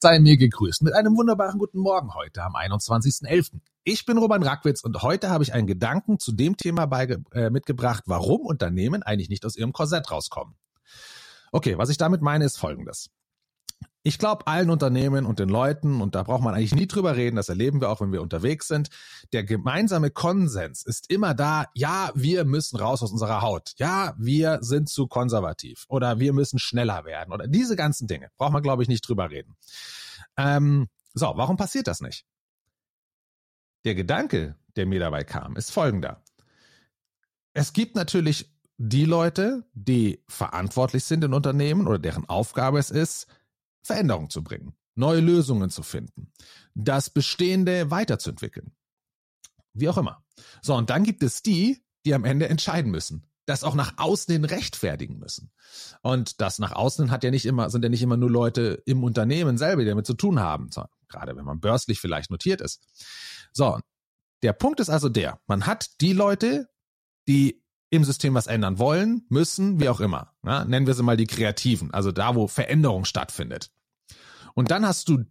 Sei mir gegrüßt mit einem wunderbaren guten Morgen heute am 21.11. Ich bin Roman Rackwitz und heute habe ich einen Gedanken zu dem Thema beige, äh, mitgebracht, warum Unternehmen eigentlich nicht aus ihrem Korsett rauskommen. Okay, was ich damit meine, ist folgendes. Ich glaube, allen Unternehmen und den Leuten, und da braucht man eigentlich nie drüber reden, das erleben wir auch, wenn wir unterwegs sind, der gemeinsame Konsens ist immer da, ja, wir müssen raus aus unserer Haut. Ja, wir sind zu konservativ oder wir müssen schneller werden oder diese ganzen Dinge. Braucht man, glaube ich, nicht drüber reden. Ähm, so, warum passiert das nicht? Der Gedanke, der mir dabei kam, ist folgender. Es gibt natürlich die Leute, die verantwortlich sind in Unternehmen oder deren Aufgabe es ist, Veränderung zu bringen, neue Lösungen zu finden, das Bestehende weiterzuentwickeln. Wie auch immer. So, und dann gibt es die, die am Ende entscheiden müssen, das auch nach außen hin rechtfertigen müssen. Und das nach außen hat ja nicht immer, sind ja nicht immer nur Leute im Unternehmen selber, die damit zu tun haben, gerade wenn man börslich vielleicht notiert ist. So, der Punkt ist also der, man hat die Leute, die im System was ändern wollen, müssen, wie auch immer. Ja, nennen wir sie mal die Kreativen, also da, wo Veränderung stattfindet. Und dann hast du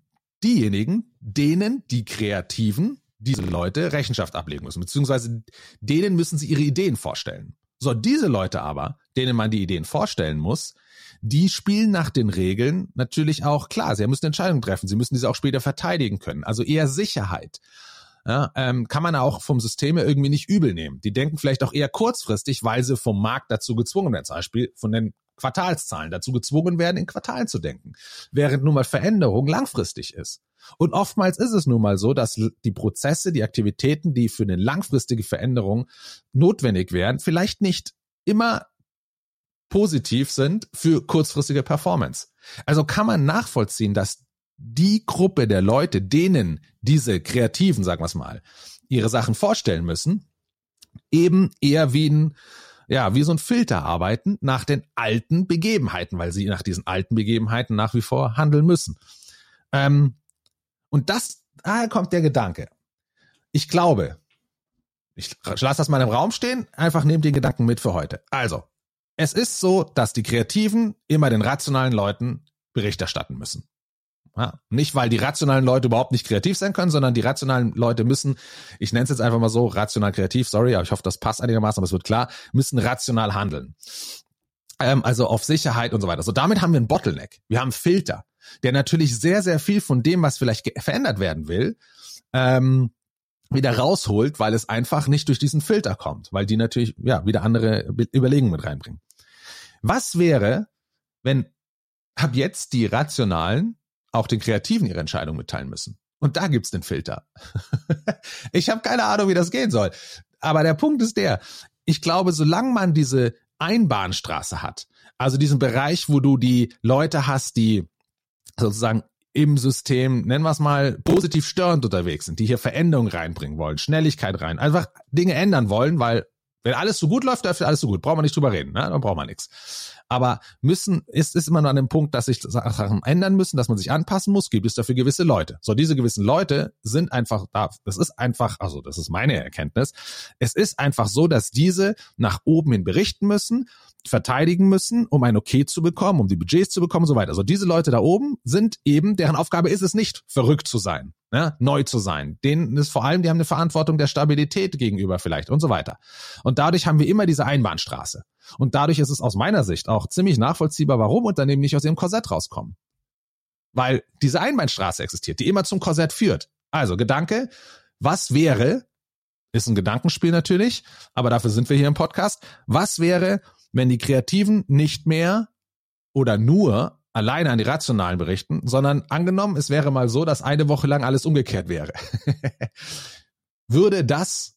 diejenigen, denen die Kreativen, diese Leute Rechenschaft ablegen müssen, beziehungsweise denen müssen sie ihre Ideen vorstellen. So, diese Leute aber, denen man die Ideen vorstellen muss, die spielen nach den Regeln natürlich auch klar. Sie müssen Entscheidungen treffen. Sie müssen diese auch später verteidigen können. Also eher Sicherheit. Ja, ähm, kann man auch vom System irgendwie nicht übel nehmen. Die denken vielleicht auch eher kurzfristig, weil sie vom Markt dazu gezwungen werden. Zum Beispiel von den Quartalszahlen dazu gezwungen werden, in Quartalen zu denken, während nun mal Veränderung langfristig ist. Und oftmals ist es nun mal so, dass die Prozesse, die Aktivitäten, die für eine langfristige Veränderung notwendig wären, vielleicht nicht immer positiv sind für kurzfristige Performance. Also kann man nachvollziehen, dass die Gruppe der Leute, denen diese Kreativen, sagen wir es mal, ihre Sachen vorstellen müssen, eben eher wie ein ja, wie so ein Filter arbeiten nach den alten Begebenheiten, weil sie nach diesen alten Begebenheiten nach wie vor handeln müssen. Ähm, und das, daher kommt der Gedanke. Ich glaube, ich lasse das mal im Raum stehen, einfach nehmt den Gedanken mit für heute. Also, es ist so, dass die Kreativen immer den rationalen Leuten Bericht erstatten müssen. Ja, nicht, weil die rationalen Leute überhaupt nicht kreativ sein können, sondern die rationalen Leute müssen, ich nenne es jetzt einfach mal so, rational kreativ, sorry, aber ich hoffe, das passt einigermaßen, aber es wird klar, müssen rational handeln. Ähm, also auf Sicherheit und so weiter. So, damit haben wir einen Bottleneck. Wir haben einen Filter, der natürlich sehr, sehr viel von dem, was vielleicht verändert werden will, ähm, wieder rausholt, weil es einfach nicht durch diesen Filter kommt, weil die natürlich, ja, wieder andere Überlegungen mit reinbringen. Was wäre, wenn ab jetzt die Rationalen auch den Kreativen ihre Entscheidung mitteilen müssen. Und da gibt's den Filter. ich habe keine Ahnung, wie das gehen soll. Aber der Punkt ist der, ich glaube, solange man diese Einbahnstraße hat, also diesen Bereich, wo du die Leute hast, die sozusagen im System, nennen wir es mal, positiv störend unterwegs sind, die hier Veränderungen reinbringen wollen, Schnelligkeit rein, einfach Dinge ändern wollen, weil wenn alles so gut läuft, läuft alles so gut. Braucht man nicht drüber reden, ne? dann braucht man nichts. Aber müssen ist, ist immer nur an dem Punkt, dass sich Sachen ändern müssen, dass man sich anpassen muss, gibt es dafür gewisse Leute. So, diese gewissen Leute sind einfach da. Das ist einfach, also das ist meine Erkenntnis. Es ist einfach so, dass diese nach oben hin berichten müssen, verteidigen müssen, um ein Okay zu bekommen, um die Budgets zu bekommen und so weiter. Also diese Leute da oben sind eben, deren Aufgabe ist es nicht, verrückt zu sein, ne? neu zu sein. Denen ist vor allem, die haben eine Verantwortung der Stabilität gegenüber vielleicht und so weiter. Und dadurch haben wir immer diese Einbahnstraße. Und dadurch ist es aus meiner Sicht auch ziemlich nachvollziehbar, warum Unternehmen nicht aus ihrem Korsett rauskommen. Weil diese Einbahnstraße existiert, die immer zum Korsett führt. Also Gedanke, was wäre, ist ein Gedankenspiel natürlich, aber dafür sind wir hier im Podcast, was wäre, wenn die Kreativen nicht mehr oder nur alleine an die Rationalen berichten, sondern angenommen, es wäre mal so, dass eine Woche lang alles umgekehrt wäre. Würde das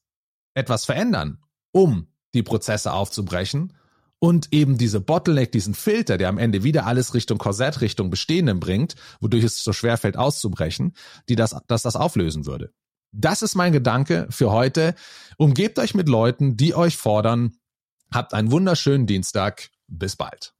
etwas verändern, um die Prozesse aufzubrechen und eben diese Bottleneck, diesen Filter, der am Ende wieder alles Richtung Korsett, Richtung Bestehenden bringt, wodurch es so schwer fällt auszubrechen, die das, dass das auflösen würde. Das ist mein Gedanke für heute. Umgebt euch mit Leuten, die euch fordern. Habt einen wunderschönen Dienstag. Bis bald.